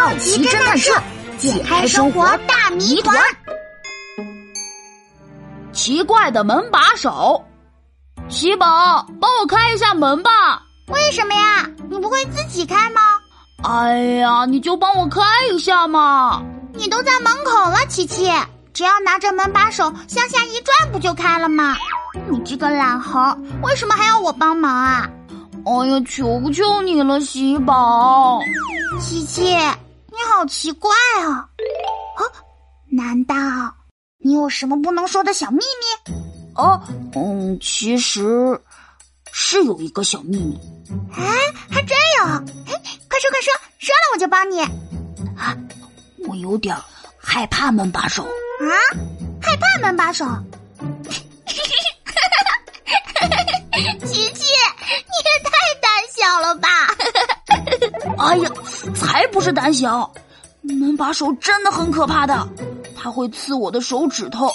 好奇侦探社解开生活大谜团。奇怪的门把手，喜宝，帮我开一下门吧。为什么呀？你不会自己开吗？哎呀，你就帮我开一下嘛！你都在门口了，琪琪，只要拿着门把手向下一转，不就开了吗？你这个懒猴，为什么还要我帮忙啊？哎呀，求求你了，喜宝！琪琪，你好奇怪啊！啊，难道你有什么不能说的小秘密？哦，嗯，其实是有一个小秘密。哎，还真有！哎，快说快说，说了我就帮你。啊，我有点害怕门把手。啊，害怕门把手？琪 才不是胆小，门把手真的很可怕的，它会刺我的手指头，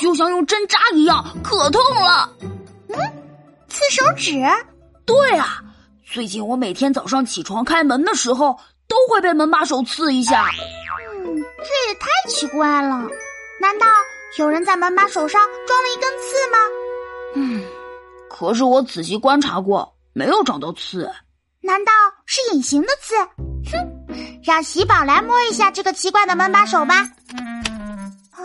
就像用针扎一样，可痛了。嗯，刺手指？对啊，最近我每天早上起床开门的时候，都会被门把手刺一下。嗯，这也太奇怪了，难道有人在门把手上装了一根刺吗？嗯，可是我仔细观察过，没有找到刺。难道是隐形的刺？哼，让喜宝来摸一下这个奇怪的门把手吧。啊，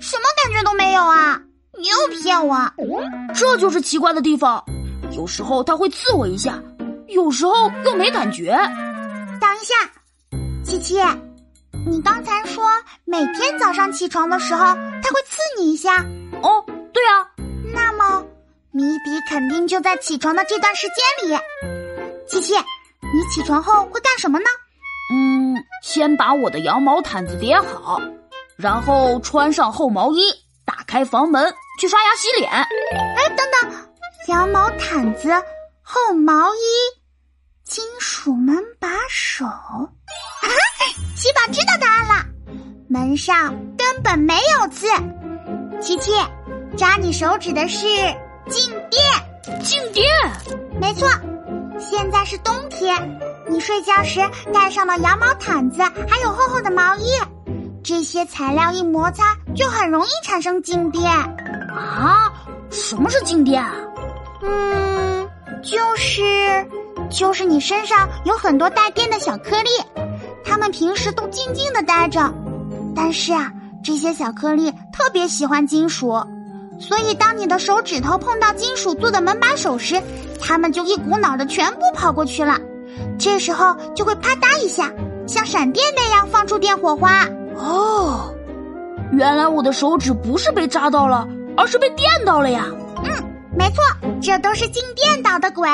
什么感觉都没有啊！你又骗我，这就是奇怪的地方。有时候它会刺我一下，有时候又没感觉。等一下，琪琪，你刚才说每天早上起床的时候它会刺你一下？哦。谜底肯定就在起床的这段时间里。琪琪，你起床后会干什么呢？嗯，先把我的羊毛毯子叠好，然后穿上厚毛衣，打开房门去刷牙洗脸。哎，等等，羊毛毯子、厚毛衣、金属门把手。啊，喜宝知道答案了，门上根本没有刺。琪琪，扎你手指的是。静电，静电，没错。现在是冬天，你睡觉时盖上了羊毛毯子，还有厚厚的毛衣，这些材料一摩擦就很容易产生静电。啊？什么是静电？嗯，就是就是你身上有很多带电的小颗粒，它们平时都静静的待着，但是啊，这些小颗粒特别喜欢金属。所以，当你的手指头碰到金属做的门把手时，它们就一股脑的全部跑过去了。这时候就会啪嗒一下，像闪电那样放出电火花。哦，原来我的手指不是被扎到了，而是被电到了呀！嗯，没错，这都是静电捣的鬼。